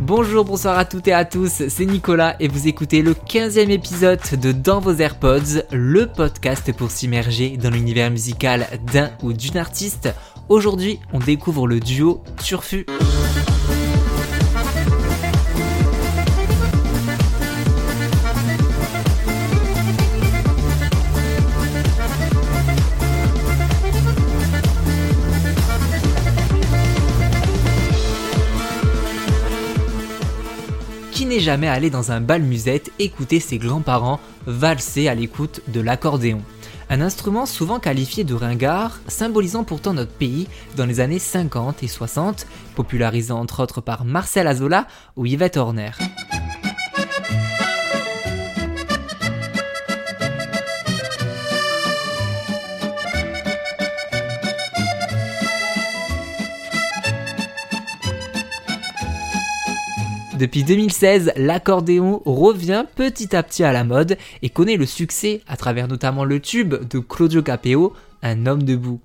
Bonjour, bonsoir à toutes et à tous, c'est Nicolas et vous écoutez le 15e épisode de Dans vos AirPods, le podcast pour s'immerger dans l'univers musical d'un ou d'une artiste. Aujourd'hui, on découvre le duo Turfu. Qui n'est jamais allé dans un bal musette écouter ses grands-parents valser à l'écoute de l'accordéon un instrument souvent qualifié de ringard, symbolisant pourtant notre pays dans les années 50 et 60, popularisé entre autres par Marcel Azola ou Yvette Horner. Depuis 2016, l'accordéon revient petit à petit à la mode et connaît le succès à travers notamment le tube de Claudio Capeo, Un homme debout.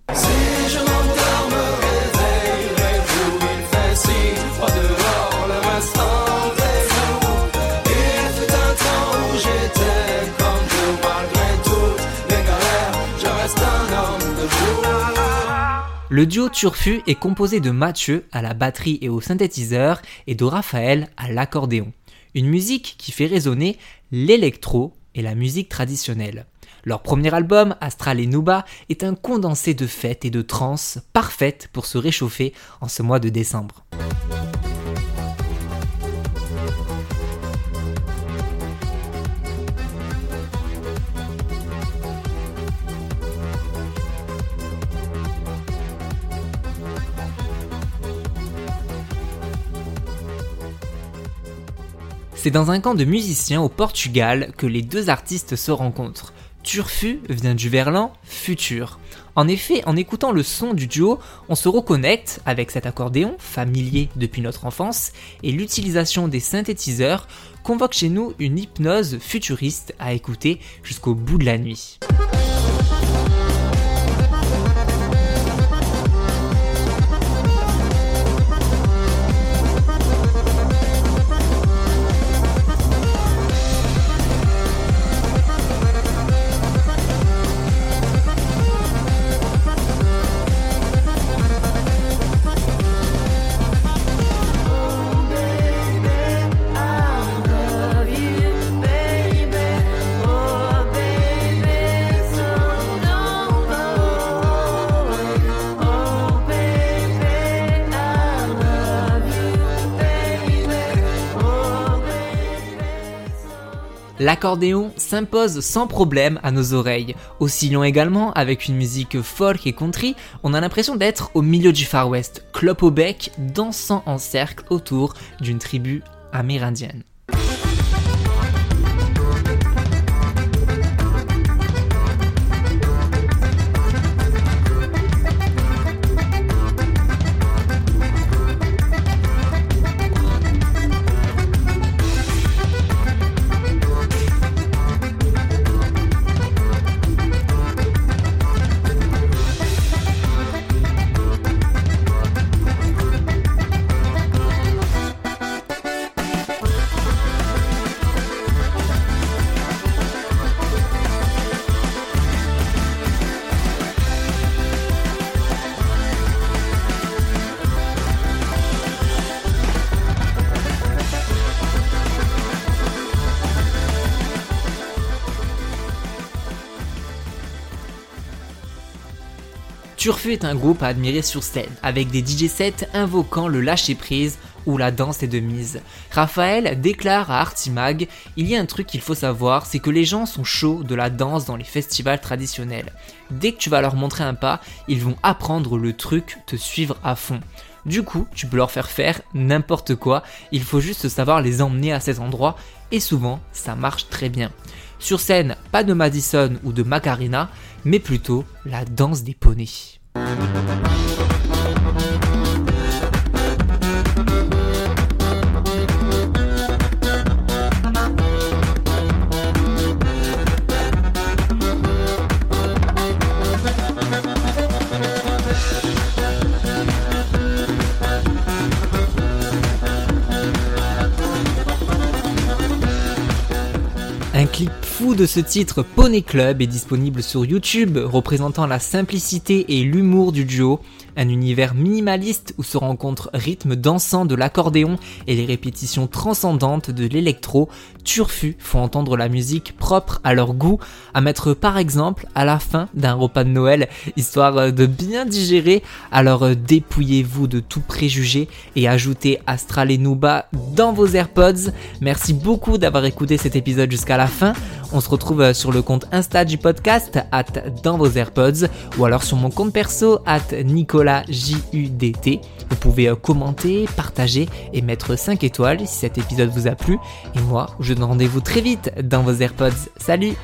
Le duo Turfu est composé de Mathieu à la batterie et au synthétiseur et de Raphaël à l'accordéon. Une musique qui fait résonner l'électro et la musique traditionnelle. Leur premier album, Astral et Nuba, est un condensé de fêtes et de trance parfaite pour se réchauffer en ce mois de décembre. C'est dans un camp de musiciens au Portugal que les deux artistes se rencontrent. Turfu vient du verlan futur. En effet, en écoutant le son du duo, on se reconnecte avec cet accordéon, familier depuis notre enfance, et l'utilisation des synthétiseurs convoque chez nous une hypnose futuriste à écouter jusqu'au bout de la nuit. L'accordéon s'impose sans problème à nos oreilles. Oscillant également avec une musique folk et country, on a l'impression d'être au milieu du Far West, clope au bec, dansant en cercle autour d'une tribu amérindienne. Turfu est un groupe à admirer sur scène, avec des DJ sets invoquant le lâcher-prise où la danse est de mise. Raphaël déclare à Artimag Il y a un truc qu'il faut savoir, c'est que les gens sont chauds de la danse dans les festivals traditionnels. Dès que tu vas leur montrer un pas, ils vont apprendre le truc, te suivre à fond. Du coup, tu peux leur faire faire n'importe quoi, il faut juste savoir les emmener à cet endroit, et souvent, ça marche très bien. Sur scène, pas de Madison ou de Macarena, mais plutôt la danse des poneys. keep fou de ce titre Poney Club est disponible sur YouTube, représentant la simplicité et l'humour du duo, un univers minimaliste où se rencontrent rythme dansant de l'accordéon et les répétitions transcendantes de l'électro. Turfu font entendre la musique propre à leur goût, à mettre par exemple à la fin d'un repas de Noël, histoire de bien digérer. Alors dépouillez-vous de tout préjugé et ajoutez Astral et Nuba dans vos AirPods. Merci beaucoup d'avoir écouté cet épisode jusqu'à la fin. On se retrouve sur le compte Insta du podcast, at dans vos AirPods, ou alors sur mon compte perso, at Nicolas JUDT. Vous pouvez euh, commenter, partager et mettre 5 étoiles si cet épisode vous a plu. Et moi, je donne rendez-vous très vite dans vos AirPods. Salut